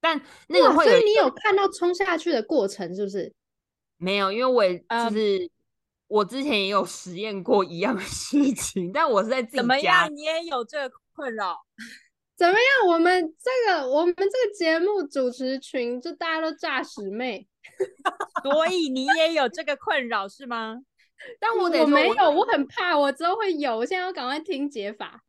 但那个会有所以你有看到冲下去的过程是不是？没有？因为我也就嗯是、我之前也有实验过一样的事情，但我是在自己怎么家样？你也有这个困扰？怎么样？我们这个我们这个节目主持群就大家都诈屎妹，所以你也有这个困扰是吗？但我得说我我没有，我很怕，我之后会有，我现在要赶快听解法。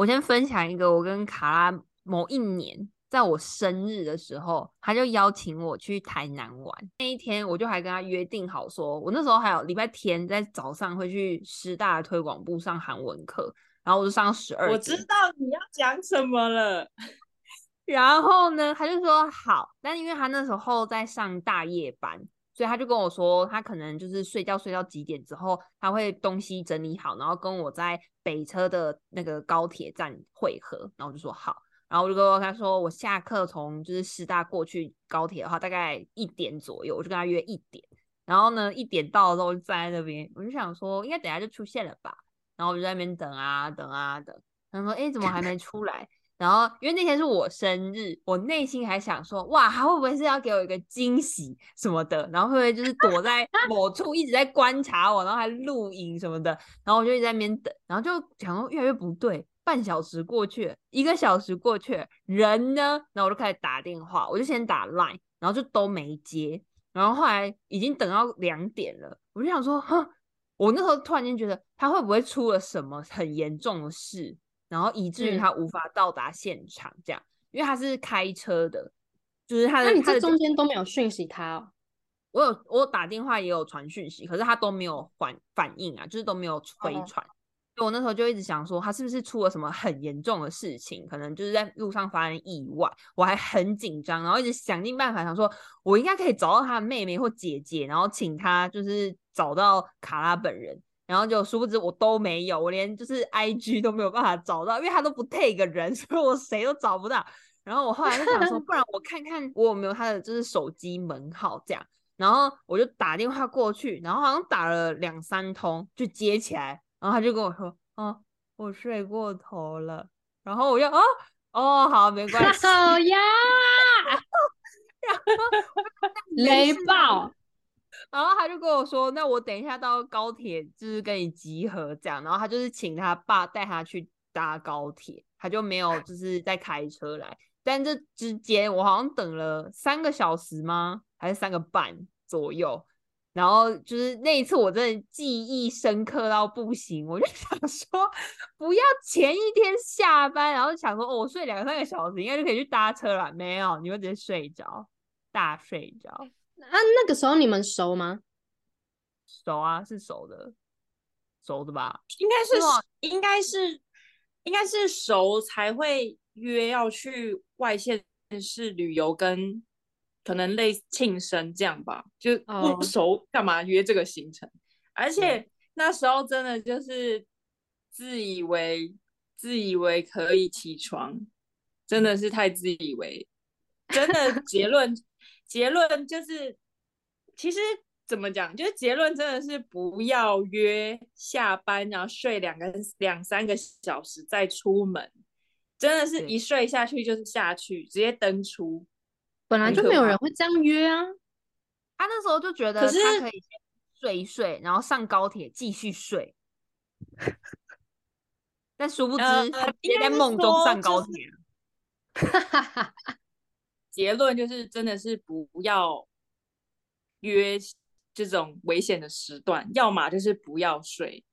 我先分享一个，我跟卡拉某一年，在我生日的时候，他就邀请我去台南玩。那一天，我就还跟他约定好说，我那时候还有礼拜天在早上会去师大的推广部上韩文课，然后我就上十二。我知道你要讲什么了。然后呢，他就说好，但因为他那时候在上大夜班，所以他就跟我说，他可能就是睡觉睡到几点之后，他会东西整理好，然后跟我在北车的那个高铁站汇合。然后我就说好，然后我就跟他说，我下课从就是师大过去高铁的话，大概一点左右，我就跟他约一点。然后呢，一点到的时候，我就站在那边，我就想说，应该等下就出现了吧。然后我就在那边等啊等啊等，他说，哎，怎么还没出来？然后因为那天是我生日，我内心还想说，哇，他会不会是要给我一个惊喜什么的？然后会不会就是躲在 某处一直在观察我，然后还录影什么的？然后我就一直在那边等，然后就想说越来越不对，半小时过去，一个小时过去，人呢？然后我就开始打电话，我就先打 Line，然后就都没接，然后后来已经等到两点了，我就想说，哼，我那时候突然间觉得他会不会出了什么很严重的事？然后以至于嗯他无法到达现场，这样，因为他是开车的，就是他的。那你这中间都没有讯息他哦？我有我打电话也有传讯息，可是他都没有反反应啊，就是都没有回哦传。所以我那时候就一直想说，他是不是出了什么很严重的事情？可能就是在路上发生意外，我还很紧张，然后一直想尽办法想说，我应该可以找到他的妹妹或姐姐，然后请他就是找到卡拉本人。然后就殊不知我都没有，我连就是 I G 都没有办法找到，因为他都不 take 人，所以我谁都找不到。然后我后来就想说，不然我看看我有没有他的就是手机门号这样。然后我就打电话过去，然后好像打了两三通就接起来，然后他就跟我说：“哦，我睡过头了。”然后我就哦哦好，没关系。好呀，然后雷爆！然后他就跟我说：“那我等一下到高铁，就是跟你集合这样。”然后他就是请他爸带他去搭高铁，他就没有就是在开车来。但这之间我好像等了三个小时吗？还是三个半左右？然后就是那一次我真的记忆深刻到不行，我就 想说，不要前一天下班，然后想说哦，我睡两三个小时应该就可以去搭车了。没有，你会直接睡着，大睡着。啊，那个时候你们熟吗？熟啊，是熟的，熟的吧？应该是应该是应该是熟才会约要去外县市旅游，跟可能类似庆生这样吧。就哦不熟干嘛约这个行程？而且那时候真的就是自以为自以为可以起床，真的是太自以为。真的 结论结论就是，其实怎么讲，就是结论真的是不要约下班，然后睡两个两三个小时再出门，真的是一睡下去就是下去，直接登出。本来就没有人会这样约啊。他那时候就觉得可是他可以先睡一睡，然后上高铁继续睡。但殊不知，呃他直接应该是在梦中上高就是铁了。结论就是真的是不要约这种危险的时段，要么就是不要睡，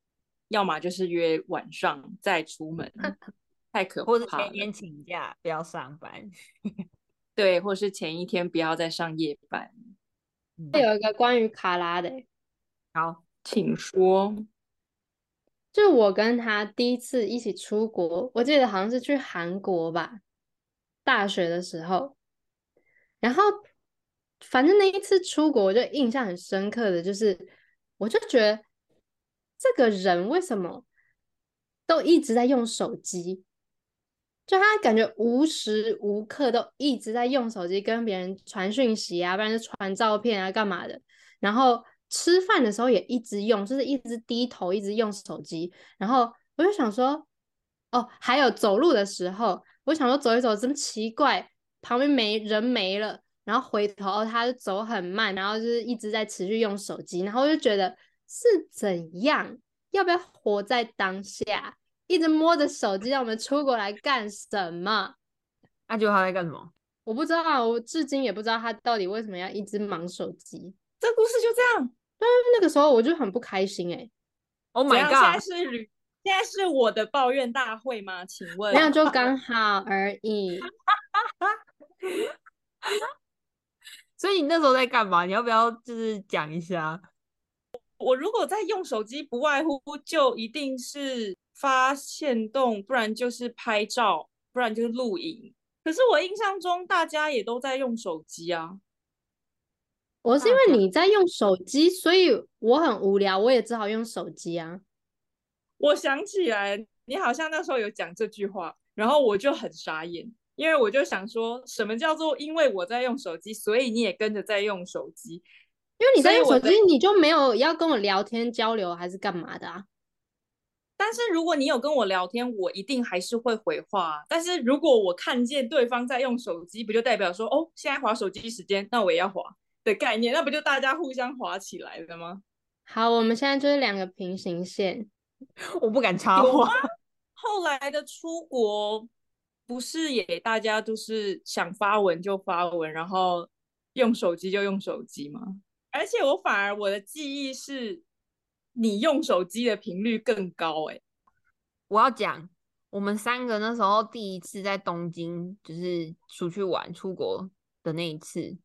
要么就是约晚上再出门，太可或者怕了。前一天请假不要上班。对，或是前一天不要再上夜班。嗯有一个关于卡拉的欸、好，请说。就我跟他第一次一起出国，我记得好像是去韩国吧，大学的时候。然后，反正那一次出国，我就印象很深刻的就是，我就觉得这个人为什么都一直在用手机？就他感觉无时无刻都一直在用手机跟别人传讯息啊，不然就传照片啊，干嘛的。然后吃饭的时候也一直用，就是一直低头，一直用手机。然后我就想说，哦，还有走路的时候，我想说走一走，这么奇怪，旁边没人没了，然后回头他就走很慢，然后就是一直在持续用手机。然后我就觉得是怎样？要不要活在当下？一直摸着手机，让我们出国来干什么？那就他在干什么？我不知道，我至今也不知道他到底为什么要一直忙手机。这故事就这样。但是那个时候我就很不开心哎。Oh my god！现在是旅，现在是我的抱怨大会吗？请问？没有，就刚好而已。所以你那时候在干嘛？你要不要就是讲一下？我如果在用手机，不外乎就一定是发现动，不然就是拍照，不然就是录影。可是我印象中大家也都在用手机啊。我是因为你在用手机，所以我很无聊，我也只好用手机啊。我想起来，你好像那时候有讲这句话，然后我就很傻眼，因为我就想说，什么叫做因为我在用手机，所以你也跟着在用手机？因为你在用手机，你就没有要跟我聊天交流还是干嘛的啊？但是如果你有跟我聊天，我一定还是会回话。但是如果我看见对方在用手机，不就代表说，哦，现在划手机时间，那我也要划的概念，那不就大家互相划起来了吗？好，我们现在就是两个平行线，我不敢插话。后来的出国不是也大家都是想发文就发文，然后用手机就用手机吗？而且我反而我的记忆是，你用手机的频率更高哎。我要讲，我们三个那时候第一次在东京，就是出去玩出国的那一次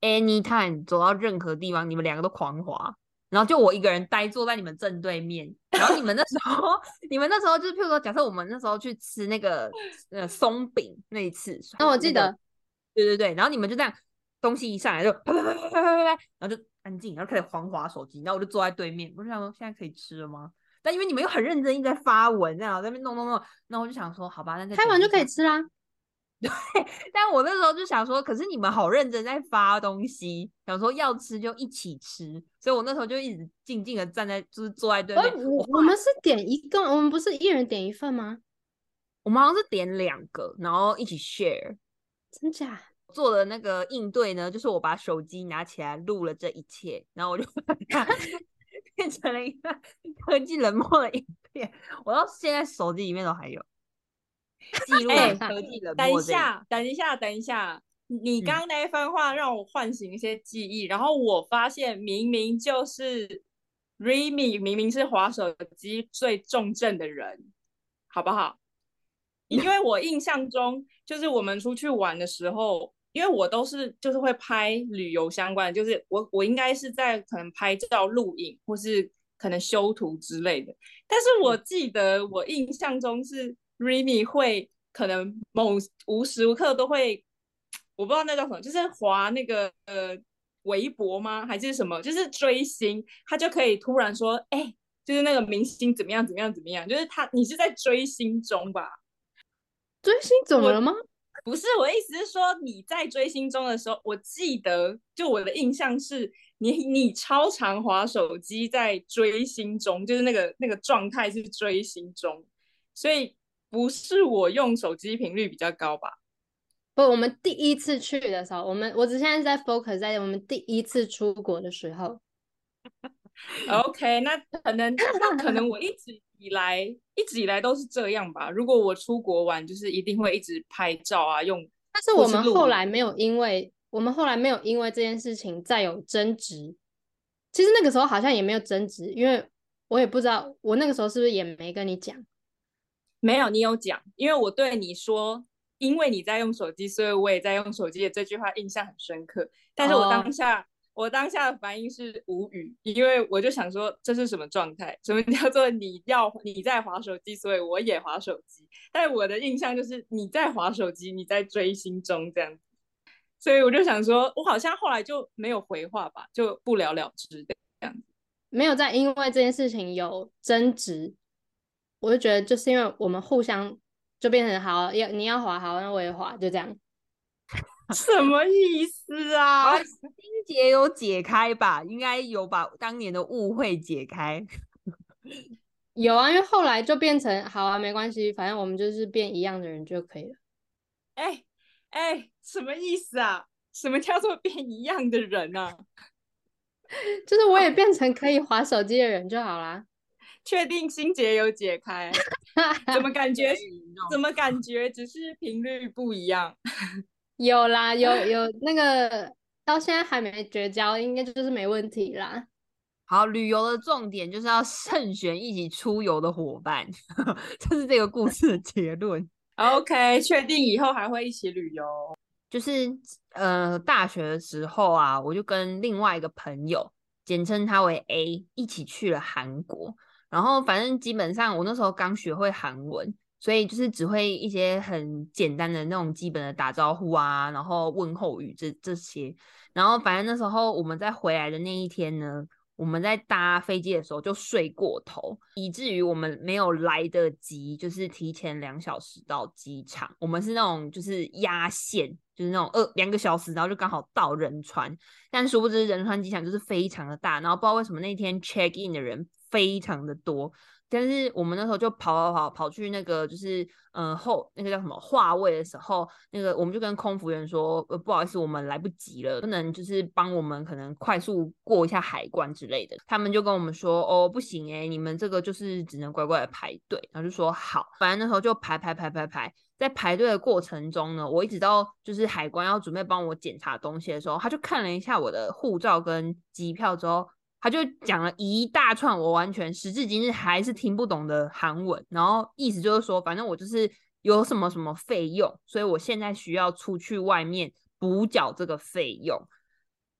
，anytime 走到任何地方，你们两个都狂滑，然后就我一个人呆坐在你们正对面。然后你们那时候，你们那时候就是，譬如说，假设我们那时候去吃那个呃松饼那一次，那我记得，对对对，然后你们就这样。东西一上来就啪啪啪啪啪啪啪，然后就安静，然后开始狂滑手机，然后我就坐在对面，我就想说现在可以吃了吗？但因为你们又很认真一直在发文，这样在那边弄弄弄，那我就想说好吧，那开完就可以吃啦。对，但我那时候就想说，可是你们好认真在发东西，想说要吃就一起吃，所以我那时候就一直静静的站在，就是坐在对面。我我们是点一个，我们不是一人点一份吗？我们好像是点两个，然后一起 share，真假？做的那个应对呢，就是我把手机拿起来录了这一切，然后我就把它 变成了一个科技冷漠的影片。我到现在手机里面都还有记录科技冷漠。等一下，等一下，等一下，你刚刚那一番话让我唤醒一些记忆，然后我发现明明就是 Remy，明明是滑手机最重症的人，好不好？因 为我印象中就是我们出去玩的时候。因为我都是就是会拍旅游相关的，就是我我应该是在可能拍照、录影或是可能修图之类的。但是我记得我印象中是 Remy 会可能某无时无刻都会，我不知道那叫什么，就是滑那个呃微博吗？还是什么？就是追星，他就可以突然说，哎，就是那个明星怎么样怎么样怎么样？就是他，你是在追星中吧？追星怎么了吗？不是我的意思是说，你在追星中的时候，我记得就我的印象是你你超常滑手机在追星中，就是那个那个状态是追星中，所以不是我用手机频率比较高吧？不，我们第一次去的时候，我们我只现在在 focus 在我们第一次出国的时候。OK，那可能那可能我一直。以来一直以来都是这样吧。如果我出国玩，就是一定会一直拍照啊，用。但是我们后来没有，因为我们后来没有因为这件事情再有争执。其实那个时候好像也没有争执，因为我也不知道我那个时候是不是也没跟你讲。没有，你有讲，因为我对你说，因为你在用手机，所以我也在用手机的这句话印象很深刻。但是我当下。我当下的反应是无语，因为我就想说这是什么状态？什么叫做你要你在划手机，所以我也划手机？但我的印象就是你在划手机，你在追星中这样子，所以我就想说，我好像后来就没有回话吧，就不了了之的这样子，没有再因为这件事情有争执。我就觉得就是因为我们互相就变成好要你要滑好，那我也滑，就这样。什么意思啊？心结有解开吧？应该有把当年的误会解开。有啊，因为后来就变成好啊，没关系，反正我们就是变一样的人就可以了。哎哎，什么意思啊？什么叫做变一样的人啊？就是我也变成可以划手机的人就好啦。确定心结有解开？怎么感觉？怎么感觉只是频率不一样？有啦，有有那个到现在还没绝交，应该就是没问题啦。好，旅游的重点就是要慎选一起出游的伙伴，这是这个故事的结论。OK，确定以后还会一起旅游。就是呃，大学的时候啊，我就跟另外一个朋友，简称他为 A，一起去了韩国。然后反正基本上我那时候刚学会韩文，所以就是只会一些很简单的那种基本的打招呼啊，然后问候语这这些。然后反正那时候我们在回来的那一天呢。我们在搭飞机的时候就睡过头，以至于我们没有来得及，就是提前两小时到机场。我们是那种就是压线，就是那种二两个小时，然后就刚好到仁川。但殊不知仁川机场就是非常的大，然后不知道为什么那天 check in 的人非常的多。但是我们那时候就跑跑跑跑去那个就是嗯后那个叫什么话位的时候，那个我们就跟空服员说，呃不好意思，我们来不及了，不能就是帮我们可能快速过一下海关之类的。他们就跟我们说，哦不行哎，你们这个就是只能乖乖的排队。然后就说好，反正那时候就排排排排排，在排队的过程中呢，我一直到就是海关要准备帮我检查东西的时候，他就看了一下我的护照跟机票之后。他就讲了一大串，我完全时至今日还是听不懂的韩文，然后意思就是说，反正我就是有什么什么费用，所以我现在需要出去外面补缴这个费用。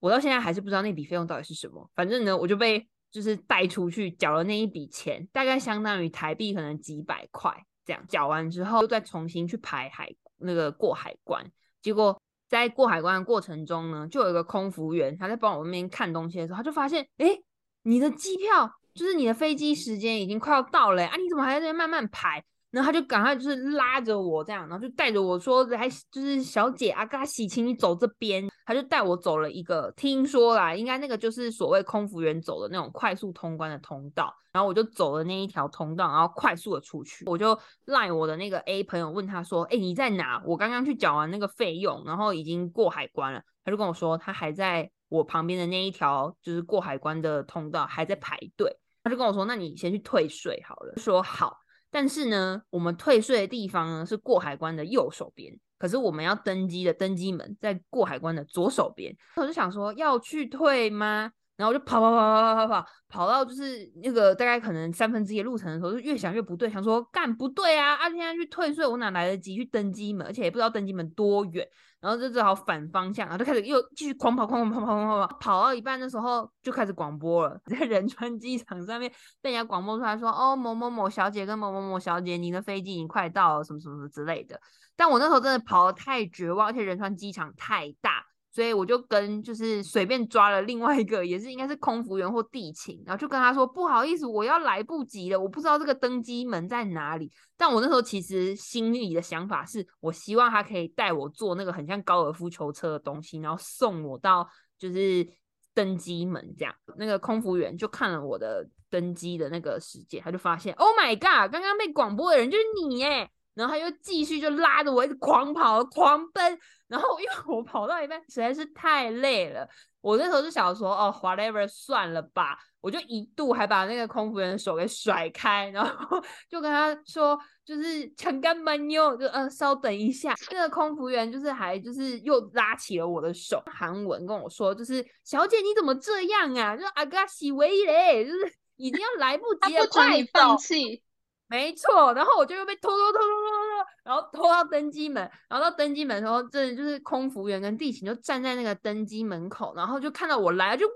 我到现在还是不知道那笔费用到底是什么。反正呢，我就被就是带出去缴了那一笔钱，大概相当于台币可能几百块这样。缴完之后，又再重新去排海那个过海关，结果。在过海关的过程中呢，就有一个空服员，他在帮我那边看东西的时候，他就发现，哎，你的机票就是你的飞机时间已经快要到了啊，你怎么还在这边慢慢排？然后他就赶快就是拉着我这样，然后就带着我说来，就是小姐阿嘎西，请你走这边。他就带我走了一个，听说啦，应该那个就是所谓空服员走的那种快速通关的通道。然后我就走了那一条通道，然后快速的出去。我就赖我的那个 A 朋友问他说：“哎，你在哪？我刚刚去缴完那个费用，然后已经过海关了。”他就跟我说，他还在我旁边的那一条就是过海关的通道还在排队。他就跟我说：“那你先去退税好了。”说好。但是呢我们退税的地方呢是过海关的右手边可是我们要登机的登机门在过海关的左手边。我就想说要去退吗？然后我就跑跑跑跑跑跑跑跑到就是那个大概可能三分之一的路程的时候就越想越不对想说干不对啊啊现在去退税我哪来得及去登机门？而且也不知道登机门多远然后就只好反方向，然后就开始又继续狂跑，狂跑，跑跑，跑跑，跑到一半的时候就开始广播了，在仁川机场上面被人家广播出来说：“哦，某某某小姐跟某某某小姐，您的飞机已经快到了，什么什么什么之类的。”但我那时候真的跑得太绝望，而且仁川机场太大。所以我就跟就是随便抓了另外一个，也是应该是空服员或地勤，然后就跟他说不好意思，我要来不及了，我不知道这个登机门在哪里。但我那时候其实心里的想法是，我希望他可以带我坐那个很像高尔夫球车的东西，然后送我到就是登机门这样。那个空服员就看了我的登机的那个时间，他就发现，Oh my god，刚刚被广播的人就是你耶！然后他又继续就拉着我一直狂跑狂奔，然后因为我跑到一半实在是太累了，我那时候就想说哦，whatever，算了吧。我就一度还把那个空服员的手给甩开，然后 就跟他说，就是强干慢妞，就呃稍等一下。那个空服员就是还就是又拉起了我的手，韩文跟我说，就是小姐你怎么这样啊？就是阿嘎西维嘞，就是已经要来不及了，快放弃。没错，然后我就又被拖拖拖拖拖拖，然后拖到登机门，然后到登机门的时候，真的就是空服员跟地勤就站在那个登机门口，然后就看到我来了，就哇，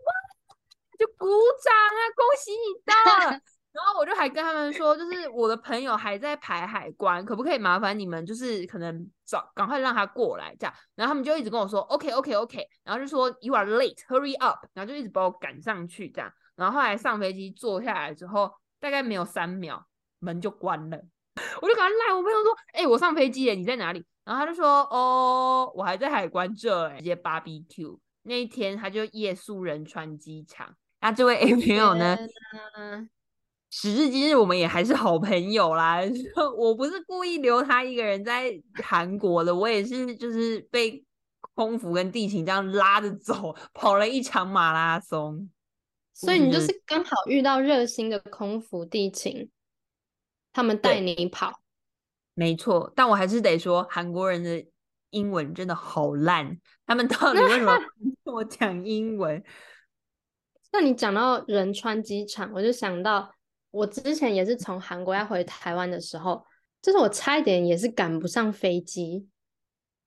就鼓掌啊，恭喜你到了。然后我就还跟他们说，就是我的朋友还在排海关，可不可以麻烦你们，就是可能早赶快让他过来这样。然后他们就一直跟我说，OK OK OK，然后就说 You are late，hurry up，然后就一直把我赶上去这样。然后后来上飞机坐下来之后，大概没有三秒。门就关了，我就赶快赖我朋友说，哎、我上飞机了，你在哪里？然后他就说，哦，我还在海关这，哎，直接 barbecue。那一天他就夜宿仁川机场。那这位 A 朋友呢，时至今日，我们也还是好朋友啦。我不是故意留他一个人在韩国的，我也是就是被空服跟地勤这样拉着走，跑了一场马拉松。所以你就就是是刚好遇到热心的空服地勤，他们带你跑。没错，但我还是得说，韩国人的英文真的好烂，他们到底为什么 跟我讲英文？那你讲到仁川机场，我就想到我之前也是从韩国要回台湾的时候，就是我差一点也是赶不上飞机。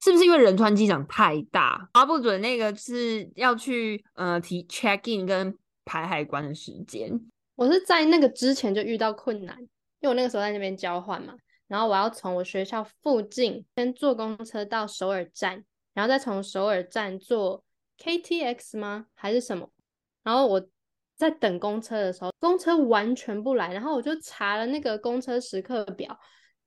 是不是因为仁川机场太大，抓不准那个是要去呃提 check in 跟排海关的时间？我是在那个之前就遇到困难，因为我那个时候在那边交换嘛，然后我要从我学校附近先坐公车到首尔站，然后再从首尔站坐 KTX 吗？还是什么？然后我在等公车的时候，公车完全不来，然后我就查了那个公车时刻表，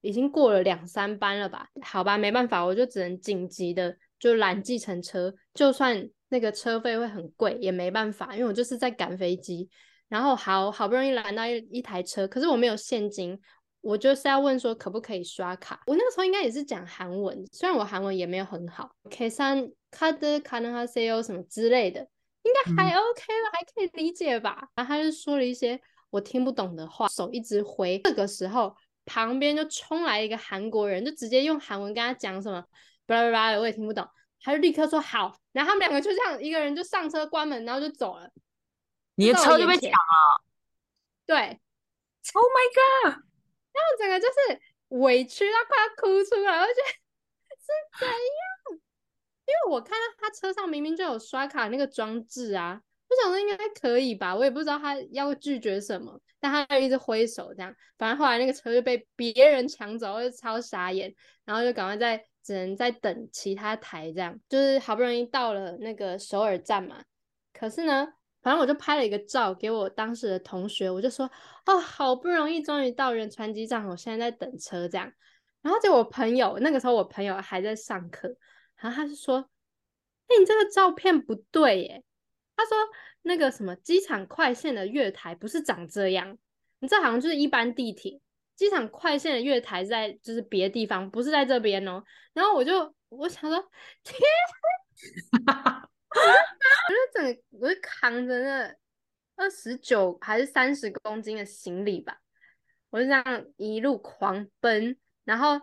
已经过了两三班了吧？好吧，没办法，我就只能紧急的就拦计程车，就算那个车费会很贵也没办法，因为我就是在赶飞机。然后好好不容易拦到一一台车，可是我没有现金，我就是要问说可不可以刷卡。我那个时候应该也是讲韩文，虽然我韩文也没有很好，Ksan kade kaneha seyo 什么之类的，应该还 OK 吧，还可以理解吧？然后他就说了一些我听不懂的话，手一直挥。这个时候旁边就冲来一个韩国人，就直接用韩文跟他讲什么，巴拉巴拉的我也听不懂，他就立刻说好，然后他们两个就这样一个人就上车关门，然后就走了。你的车就被抢了对，！Oh my god！然后整个就是委屈到快要哭出来，我就觉得是怎样？因为我看到他车上明明就有刷卡那个装置啊，我想说应该可以吧，我也不知道他要拒绝什么，但他就一直挥手这样，反正后来那个车就被别人抢走，我就超傻眼，然后就赶快在只能在等其他台这样，就是好不容易到了那个首尔站嘛，可是呢。反正我就拍了一个照给我当时的同学，我就说哦，好不容易终于到仁川机场，我现在在等车这样。然后就我朋友那个时候我朋友还在上课，然后他就说：“哎、你这个照片不对耶。”他说那个什么机场快线的月台不是长这样，你这好像就是一般地铁。机场快线的月台在就是别的地方，不是在这边哦。然后我就我想说，天我就整个我就扛着那二十九还是三十公斤的行李吧，我就这样一路狂奔，然后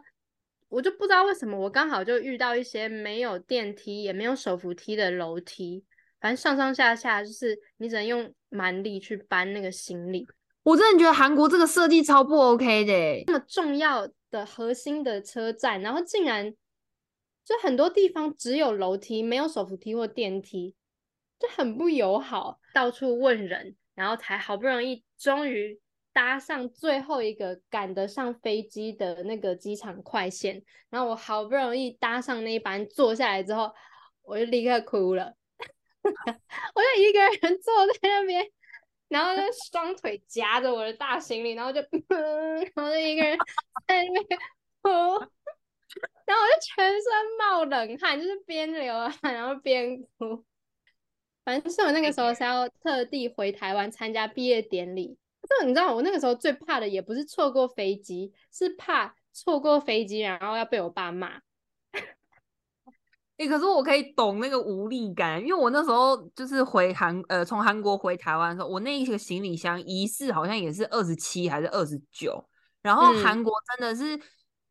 我就不知道为什么我刚好就遇到一些没有电梯也没有手扶梯的楼梯，反正上上下下就是你只能用蛮力去搬那个行李。我真的觉得韩国这个设计超不 OK 的欸，那么重要的核心的车站，然后竟然就很多地方只有楼梯，没有手扶梯或电梯，就很不友好。到处问人，然后才好不容易终于搭上最后一个赶得上飞机的那个机场快线。然后我好不容易搭上那一班，坐下来之后，我就立刻哭了，我就一个人坐在那边。然后就双腿夹着我的大行李，然后就，然后就一个人在那边哭，然后我就全身冒冷汗，就是边流汗 然后边哭。反正是我那个时候是要特地回台湾参加毕业典礼，就你知道我那个时候最怕的也不是错过飞机，是怕错过飞机然后要被我爸骂。哎、可是我可以懂那个无力感，因为我那时候就是回韩呃从韩国回台湾的时候，我那一个行李箱疑似好像也是二十七还是二十九，然后嗯韩国真的是，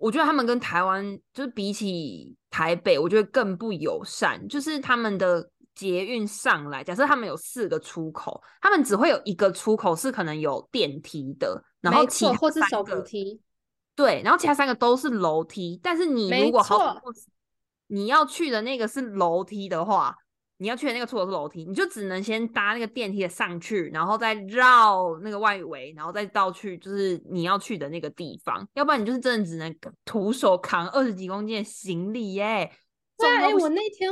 我觉得他们跟台湾就是比起台北，我觉得更不友善，就是他们的捷运上来，假设他们有四个出口，他们只会有一个出口是可能有电梯的，然后其他或是手扶三个梯。对，然后其他三个都是楼梯，但是你如果好你要去的那个是楼梯的话，你要去的那个出口是楼梯，你就只能先搭那个电梯的上去，然后再绕那个外围，然后再到去就是你要去的那个地方，要不然你就是真的只能徒手扛二十几公斤的行李耶。对啊，哎、我那天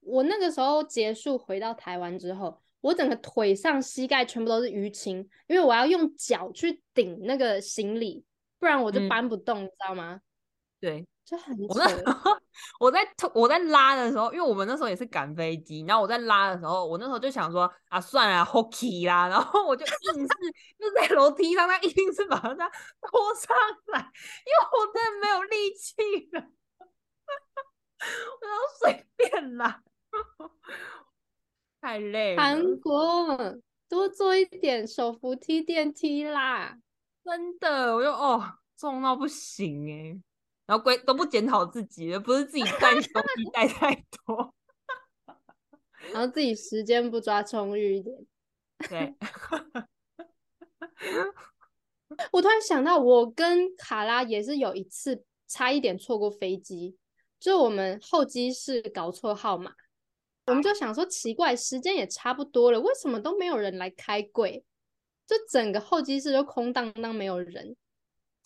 我那个时候结束回到台湾之后，我整个腿上、膝盖全部都是淤青，因为我要用脚去顶那个行李，不然我就嗯搬不动，你知道吗？对，就很我那时。候 我在推我在拉的时候，因为我们那时候也是赶飞机，然后我在拉的时候，我那时候就想说啊，算了，hockey 啦，然后我就硬是就在楼梯上，他硬是把它拖上来，因为我真的没有力气了，我要随便啦，太累了，韩国多做一点手扶梯、电梯啦。真的，我就哦重到不行哎、然后归都不检讨自己了，不是自己带东西带太多，然后自己时间不抓充裕一点。对。我突然想到，我跟卡拉也是有一次差一点错过飞机，就我们候机室搞错号码，我们就想说奇怪，时间也差不多了，为什么都没有人来开柜？就整个候机室都空荡荡，没有人。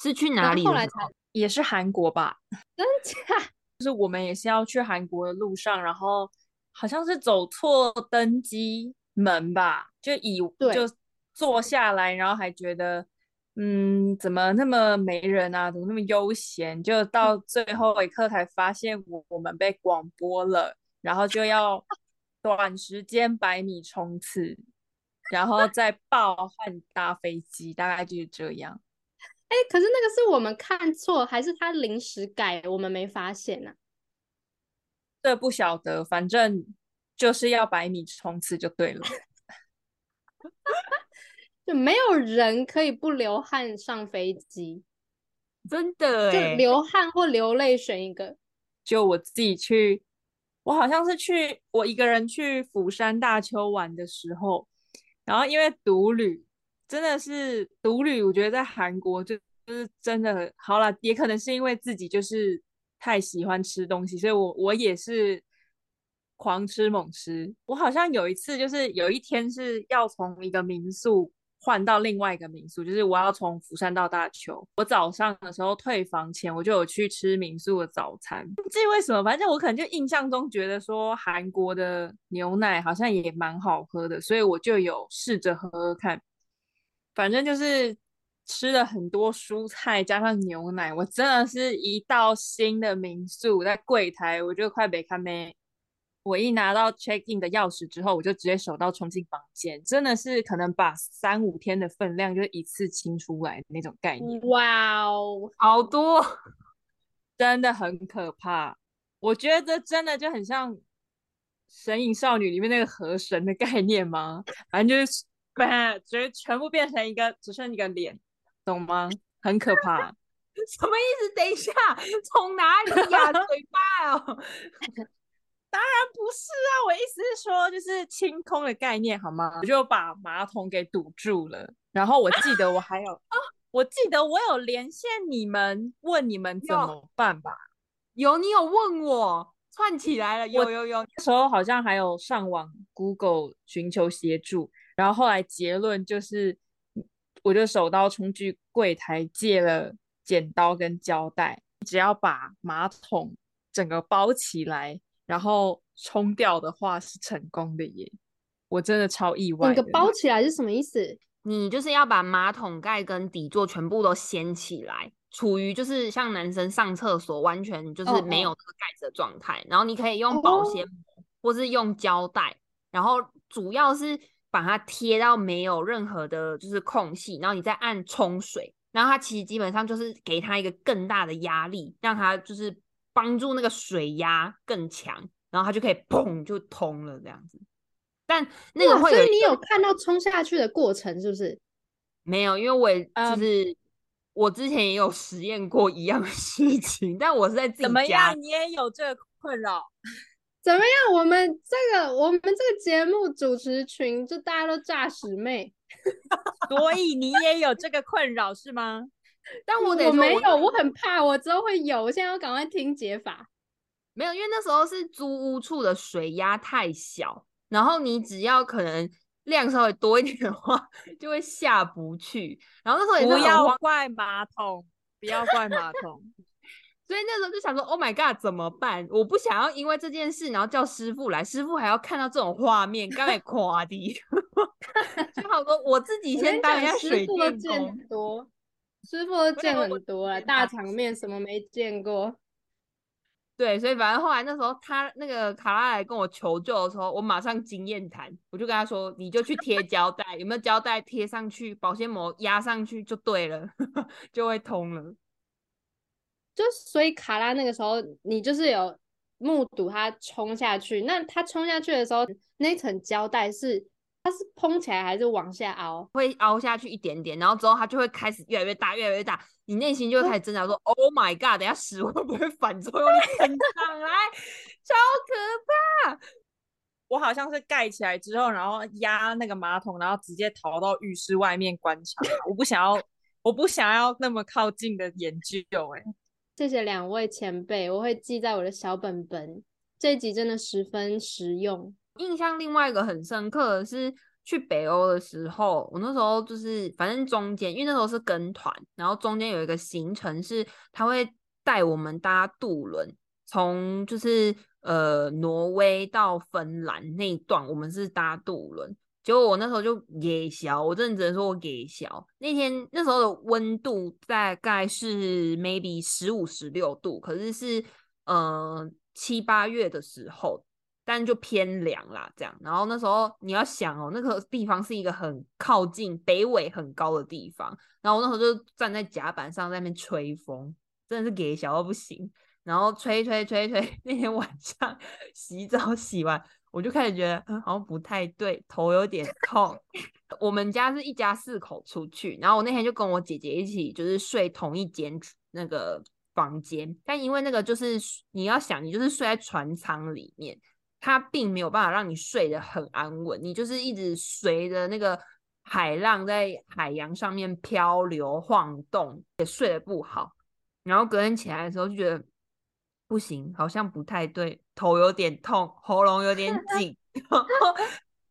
是去哪里的后后来才？也是韩国吧？真假？就是我们也是要去韩国的路上，然后好像是走错登机门吧，就以对就坐下来，然后还觉得嗯，怎么那么没人啊？怎么那么悠闲？就到最后一刻才发现我我们被广播了，然后就要 短时间百米冲刺，然后再报和搭飞机，大概就是这样。哎、可是那个是我们看错，还是他临时改，我们没发现呢、这不晓得，反正就是要百米冲刺就对了。就没有人可以不流汗上飞机，真的就哎，流汗或流泪选一个。就我自己去，我好像是去我一个人去釜山大邱玩的时候，然后因为独旅真的是独旅，我觉得在韩国就就是真的好了，也可能是因为自己就是太喜欢吃东西，所以我我也是狂吃猛吃。我好像有一次就是有一天是要从一个民宿。换到另外一个民宿，就是我要从釜山到大邱。我早上的时候退房前，我就有去吃民宿的早餐。不知为什么，反正我可能就印象中觉得说韩国的牛奶好像也蛮好喝的，所以我就有试着喝喝看。反正就是吃了很多蔬菜加上牛奶，我真的是一到新的民宿，在柜台我就快被看没。我一拿到 check in 的钥匙之后，我就直接手刀冲进房间，真的是可能把三五天的分量就一次清出来的那种概念，哇哦，好多，真的很可怕。我觉得这真的就很像《神隐少女》里面那个河神的概念吗？反正就是把直接全部变成一个只剩一个脸，懂吗？很可怕。什么意思？等一下，从哪里呀？嘴巴哦，当然不是啊，我意思是说，就是清空的概念好吗？我就把马桶给堵住了，然后我记得我还有，啊我记得我有连线你们，问你们怎有么办吧。有你有问我，串起来了，有有有，那时候好像还有上网 Google 寻求协助，然后后来结论就是，我就手刀冲去柜台借了剪刀跟胶带，只要把马桶整个包起来，然后冲掉的话是成功的耶！我真的超意外的。整个包起来是什么意思？你就是要把马桶盖跟底座全部都掀起来，处于就是像男生上厕所完全就是哦没有那个盖子的状态，然后你可以用保鲜膜或是用胶带，然后主要是把它贴到没有任何的就是空隙，然后你再按冲水，然后它其实基本上就是给它一个更大的压力，让它就是帮助那个水压更强，然后它就可以砰就通了这样子。但那个哇，会有所以你有看到冲下去的过程是不是？没有，因为我也就嗯是、我之前也有实验过一样的事情，但我是在自怎么己家样？你也有这个困扰？怎么样？我们这个我们这个节目主持群就大家都诈屎妹，所以你也有这个困扰是吗？但我得我我没有，我很怕我之后会有，我现在要赶快听解法。没有，因为那时候是租屋处的水压太小，然后你只要可能量稍微多一点的话，就会下不去。然后那时候也是不要怪马桶，不要怪马桶。所以那时候就想说，Oh my god，怎么办？我不想要因为这件事，然后叫师傅来，师傅还要看到这种画面，刚才夸的，就好多我自己先当一下师水电傅都见很。多，师傅都见很多了，大场面什么没见过？对，所以反正后来那时候他那个卡拉来跟我求救的时候，我马上经验谈，我就跟他说，你就去贴胶带，有没有胶带贴上去，保鲜膜压上去就对了，就会通了。就所以卡拉那个时候，你就是有目睹他冲下去。那他冲下去的时候，那层胶带是它是蓬起来还是往下凹？会凹下去一点点，然后之后它就会开始越来越大，越来越大。你内心就会开始挣扎说：“Oh my god，等下屎会不会反作用力喷上来？超可怕！”我好像是盖起来之后，然后压那个马桶，然后直接逃到浴室外面观察。我不想要，我不想要那么靠近的研究。哎，谢谢两位前辈，我会记在我的小本本。这一集真的十分实用。印象另外一个很深刻的是去北欧的时候，我那时候就是反正中间，因为那时候是跟团，然后中间有一个行程是他会带我们搭渡轮，从就是呃挪威到芬兰那一段，我们是搭渡轮。结果我那时候就给小，我真的只能说我给小。那天那时候的温度大概是 maybe 十五十六度，可是是呃七八月的时候。但就偏凉啦，这样。然后那时候你要想哦，那个地方是一个很靠近北纬很高的地方。然后我那时候就站在甲板上在那边吹风，真的是给小到不行。然后吹吹吹吹，那天晚上洗澡洗完，我就开始觉得嗯好像不太对，头有点痛。我们家是一家四口出去，然后我那天就跟我姐姐一起就是睡同一间那个房间，但因为那个就是你要想，你就是睡在船舱里面。它并没有办法让你睡得很安稳，你就是一直随着那个海浪在海洋上面漂流晃动，也睡得不好。然后隔天起来的时候就觉得不行，好像不太对，头有点痛，喉咙有点 紧。然后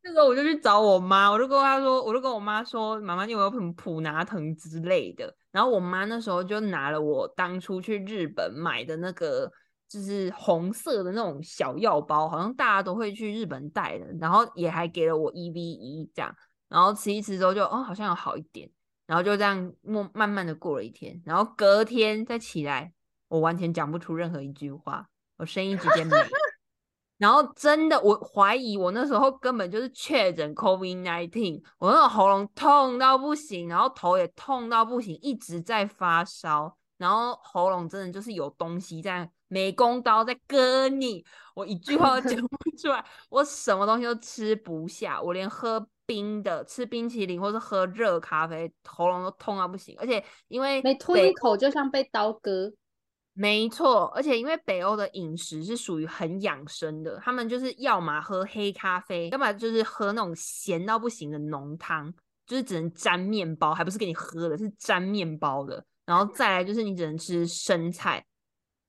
那时候我就去找我妈，我就跟她说，我就跟我妈说，妈妈你有没有什么普拿疼之类的？然后我妈那时候就拿了我当初去日本买的那个。就是红色的那种小药包，好像大家都会去日本带的，然后也还给了我一 v 一这样，然后吃一吃之后就哦好像有好一点，然后就这样慢慢慢的过了一天，然后隔天再起来，我完全讲不出任何一句话，我声音直接没，然后真的我怀疑我那时候根本就是确诊 COVID nineteen，我那个喉咙痛到不行，然后头也痛到不行，一直在发烧，然后喉咙真的就是有东西在。美工刀在割你，我一句话都讲不 出来，我什么东西都吃不下，我连喝冰的、吃冰淇淋或是喝热咖啡，喉咙都痛到不行。而且因为每吞一口就像被刀割，没错。而且因为北欧的饮食是属于很养生的，他们就是要么喝黑咖啡，要么就是喝那种咸到不行的浓汤，就是只能沾面包，还不是给你喝的，是沾面包的。然后再来就是你只能吃生菜。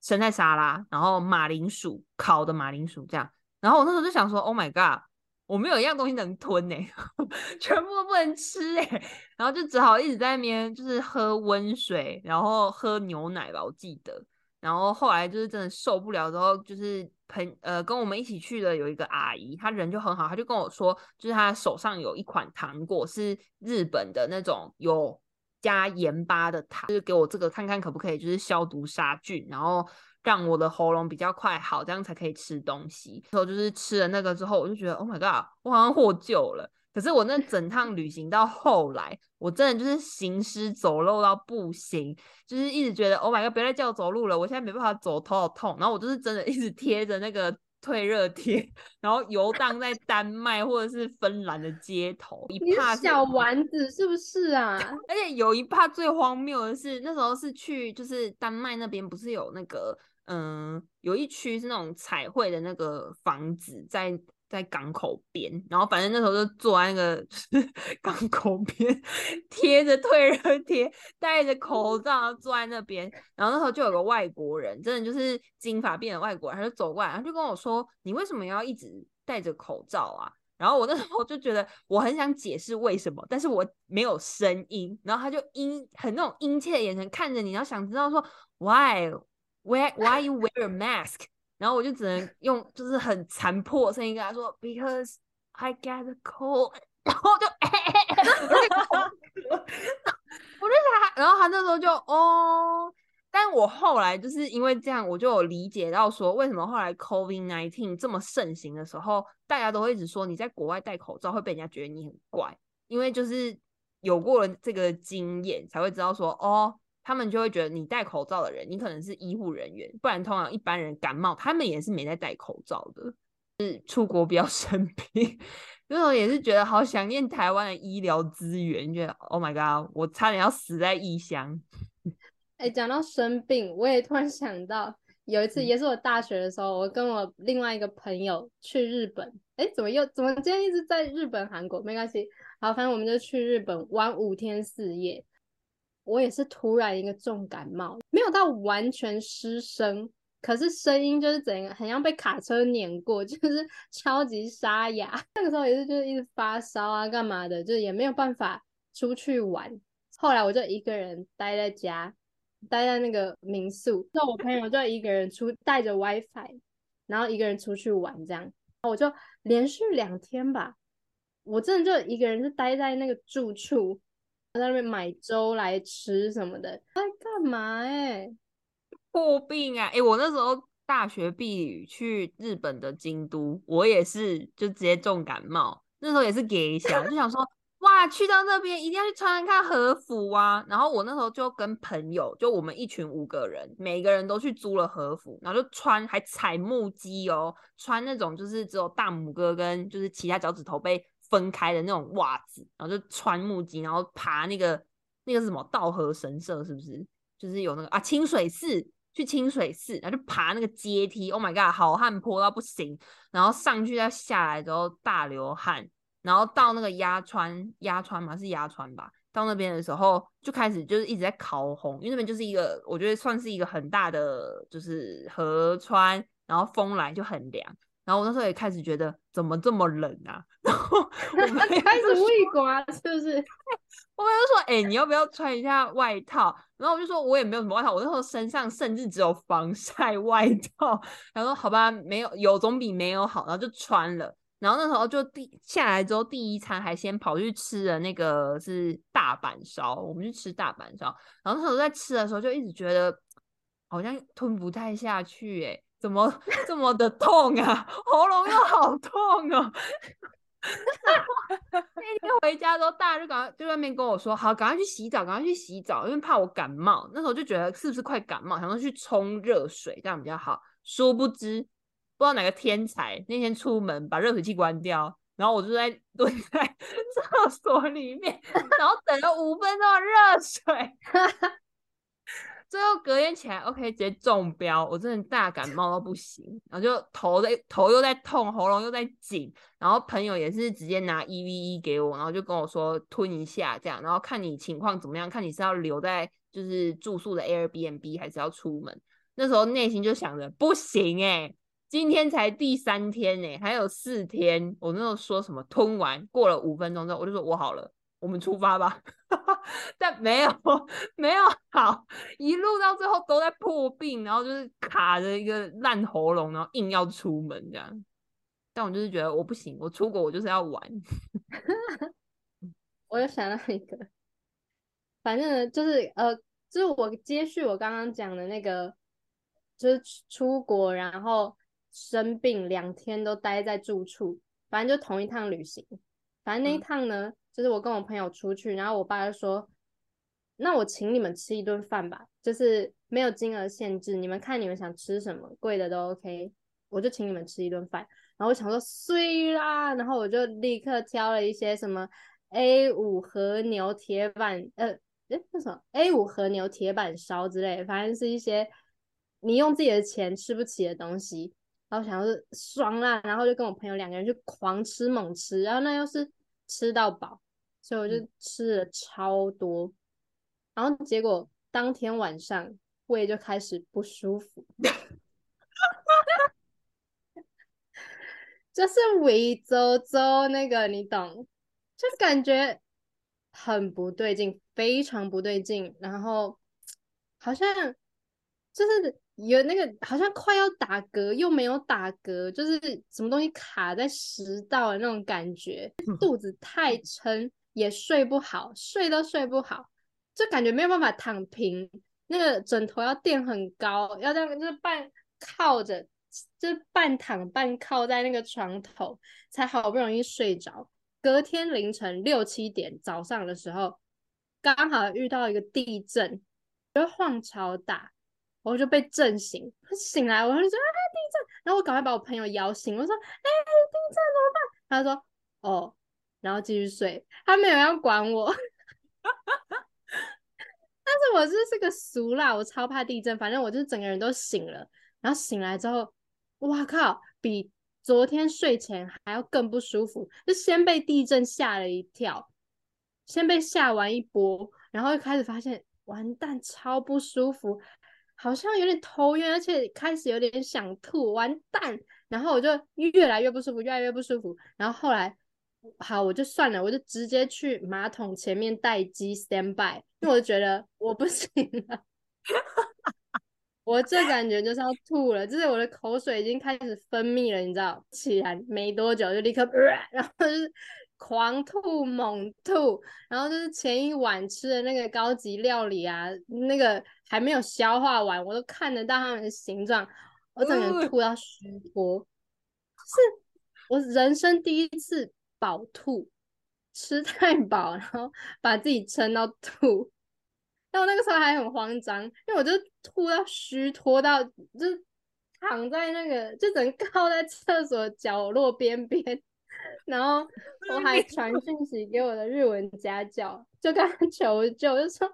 生菜沙拉，然后马铃薯烤的马铃薯这样，然后我那时候就想说，Oh my god，我没有一样东西能吞呢，全部都不能吃哎，然后就只好一直在那边就是喝温水，然后喝牛奶吧，我记得，然后后来就是真的受不了之后，就是朋呃跟我们一起去的有一个阿姨，她人就很好，她就跟我说，就是她手上有一款糖果是日本的那种有。加盐巴的糖，就是给我这个看看可不可以，就是消毒杀菌，然后让我的喉咙比较快好，这样才可以吃东西。之后就是吃了那个之后，我就觉得 Oh my god，我好像获救了。可是我那整趟旅行到后来，我真的就是行尸走肉到不行，就是一直觉得 Oh my god，别再叫我走路了，我现在没办法走，头好痛。然后我就是真的一直贴着那个。退热贴，然后游荡在丹麦或者是芬兰的街头，一怕小丸子是不是啊？而且有一怕最荒谬的是，那时候是去就是丹麦那边，不是有那个嗯，有一区是那种彩绘的那个房子在。在港口边，然后反正那时候就坐在那个 港口边，贴着退热贴，戴着口罩坐在那边。然后那时候就有个外国人，真的就是金发辫的外国人，他就走过来，他就跟我说：“你为什么要一直戴着口罩啊？”然后我那时候就觉得我很想解释为什么，但是我没有声音。然后他就殷很那种殷切的眼神看着你，然后想知道说：“Why? Why? Why you wear a mask?” 然后我就只能用就是很残破的声音跟他说，Because I get a cold，然后就，我就想然后他那时候就哦，但我后来就是因为这样，我就有理解到说，为什么后来 COVID nineteen 这么盛行的时候，大家都会一直说你在国外戴口罩会被人家觉得你很怪，因为就是有过了这个经验，才会知道说哦，他们就会觉得你戴口罩的人，你可能是医护人员，不然通常一般人感冒，他们也是没在戴口罩的，是出国不要 生病。那时候也是觉得好想念台湾的医疗资源，觉得 Oh my god，我差点要死在异乡。哎，讲到生病，我也突然想到，有一次也是我大学的时候，我跟我另外一个朋友去日本。哎，怎么又怎么今天一直在日本、韩国？没关系，好，反正我们就去日本玩五天四夜。我也是突然一个重感冒，没有到完全失声。可是声音就是怎样，很像被卡车碾过，就是 超级沙哑。那个时候也是就是一直发烧啊，干嘛的，就也没有办法出去玩。后来我就一个人待在家，待在那个民宿。那我朋友就一个人出带着 WiFi，然后一个人出去玩，这样我就连续两天吧，我真的就一个人就待在那个住处，在那边买粥来吃什么的。在干嘛？哎。破病啊！哎，我那时候大学毕业去日本的京都，我也是就直接重感冒。那时候也是给想，就想说哇，去到那边一定要去穿看和服啊。然后我那时候就跟朋友，就我们一群五个人，每个人都去租了和服，然后就穿还踩木屐哦，穿那种就是只有大拇哥跟就是其他脚趾头被分开的那种袜子，然后就穿木屐，然后爬那个那个什么道和神社是不是？就是有那个啊清水寺。去清水寺，然后就爬那个阶梯，Oh my god，好汉坡到不行，然后上去再下来之后大流汗，然后到那个鸭川，鸭川嘛是鸭川吧，到那边的时候就开始就是一直在烤红，因为那边就是一个我觉得算是一个很大的就是河川，然后风来就很凉。然后我那时候也开始觉得怎么这么冷啊？然后 我们开始畏刮，是不是？我们就说：“哎，你要不要穿一下外套？”然后我就说：“我也没有什么外套，我那时候身上甚至只有防晒外套。”然后说：“好吧，没有有总比没有好。”然后就穿了。然后那时候就第下来之后，第一餐还先跑去吃了那个是大阪烧，我们去吃大阪烧。然后那时候在吃的时候就一直觉得好像吞不太下去，哎。怎么这么的痛啊？喉咙又好痛哦！那天回家之后，大家就赶快就外面跟我说：“好，赶快去洗澡，赶快去洗澡，因为怕我感冒。”那时候就觉得是不是快感冒，想说去冲热水这样比较好。殊不知，不知道哪个天才那天出门把热水器关掉，然后我就在蹲在厕所里面，然后等了五分钟的热水。最后隔天起来，OK，直接中标，我真的大感冒到不行，然后就头在头又在痛，喉咙又在紧，然后朋友也是直接拿 E V E 给我，然后就跟我说吞一下这样，然后看你情况怎么样，看你是要留在就是住宿的 Airbnb 还是要出门。那时候内心就想着不行哎，今天才第三天哎，还有四天，我那时候说什么吞完过了五分钟之后，我就说我好了。我们出发吧，但没有没有好，一路到最后都在破病，然后就是卡着一个烂喉咙，然后硬要出门这样。但我就是觉得我不行，我出国我就是要玩。我又想到一个，反正就是呃，就是我接续我刚刚讲的那个，就是出国然后生病两天都待在住处，反正就同一趟旅行，反正那一趟呢。就是我跟我朋友出去，然后我爸就说：“那我请你们吃一顿饭吧，就是没有金额限制，你们看你们想吃什么，贵的都 OK，我就请你们吃一顿饭。”然后我想说碎啦，然后我就立刻挑了一些什么 A 五和牛铁板，呃，诶，那什么 A 五和牛铁板烧之类，反正是一些你用自己的钱吃不起的东西。然后想是爽辣，然后就跟我朋友两个人就狂吃猛吃，然后那又是。吃到饱，所以我就吃了超多，然后结果当天晚上胃就开始不舒服，就是胃周周那个你懂，就感觉很不对劲，非常不对劲，然后好像就是。有那个好像快要打嗝，又没有打嗝，就是什么东西卡在食道的那种感觉，肚子太撑，也睡不好，睡都睡不好，就感觉没有办法躺平，那个枕头要垫很高，要这样就是半靠着，就是半躺半靠在那个床头，才好不容易睡着。隔天凌晨六七点早上的时候，刚好遇到一个地震，就晃超大，我就被震醒。醒来我就说啊地震，然后我赶快把我朋友摇醒，我说哎地震怎么办？他说哦，然后继续睡，他没有要管我。但是我就是个俗啦，我超怕地震，反正我就是整个人都醒了，然后醒来之后，哇靠，比昨天睡前还要更不舒服，就先被地震吓了一跳，先被吓完一波，然后又开始发现完蛋，超不舒服，好像有点头晕，而且开始有点想吐，完蛋，然后我就越来越不舒服，越来越不舒服，然后后来。好，我就算了，我就直接去马桶前面待机 stand by，因为我就觉得我不 行了，我这感觉就是要吐了，就是我的口水已经开始分泌了，你知道？起来没多久就立刻，然后就是狂吐猛吐，然后就是前一晚吃的那个高级料理啊，那个还没有消化完，我都看得到它们的形状，我整个人吐到虚脱，是我人生第一次。饱吐，吃太饱，然后把自己撑到吐。但我那个时候还很慌张，因为我就吐到虚脱到，就躺在那个，就只能靠在厕所角落边边。然后我还 传讯息给我的日文家教，就跟他求救，就说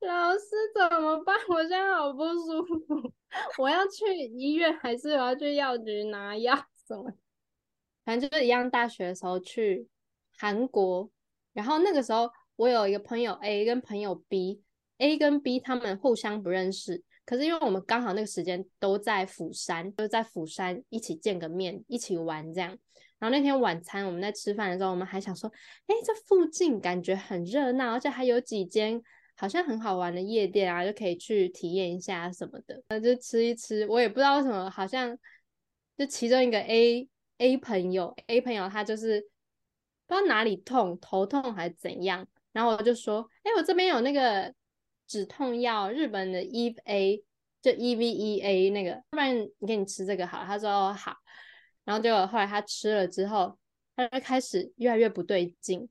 老师怎么办？我现在好不舒服，我要去医院还是我要去药局拿药什么？反正就是一样，大学的时候去韩国，然后那个时候我有一个朋友 A 跟朋友 B，A 跟 B 他们互相不认识，可是因为我们刚好那个时间都在釜山，就在釜山一起见个面，一起玩这样。然后那天晚餐我们在吃饭的时候，我们还想说，哎，这附近感觉很热闹，而且还有几间好像很好玩的夜店啊，就可以去体验一下什么的。那就吃一吃，我也不知道为什么，好像就其中一个 A。A 朋友，A 朋友他就是不知道哪里痛，头痛还是怎样，然后我就说，哎，我这边有那个止痛药，日本的 EVA，就 EVEA 那个，不然给你吃这个好。他说哦好，然后结果后来他吃了之后，他就开始越来越不对劲，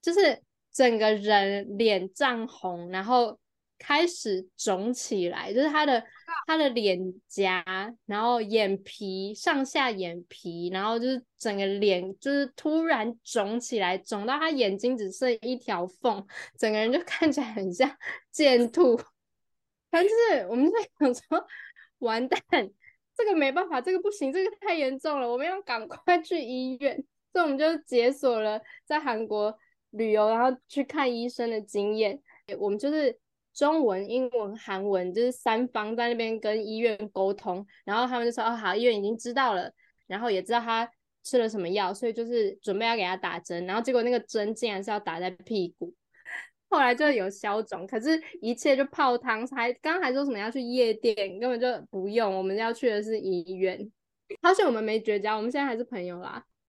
就是整个人脸涨红，然后。开始肿起来，就是他的他的脸颊，然后眼皮上下眼皮，然后就是整个脸就是突然肿起来，肿到他眼睛只剩一条缝，整个人就 看起来很像 剑兔。反正就是我们在想说，完蛋，这个没办法，这个不行，这个太严重了，我们要赶快 去医院。所以我们就解锁了在韩国旅游，然后去看医生的经验。我们就是。中文、英文、韩文就是三方在那边跟医院沟通，然后他们就说：“哦，好，医院已经知道了，然后也知道他吃了什么药，所以就是准备要给他打针。”然后结果那个针竟然是要打在屁股，后来就有消肿，可是一切就泡汤。还刚还说什么要去夜店，根本就不用，我们要去的是医院。好险我们没绝交，我们现在还是朋友啦。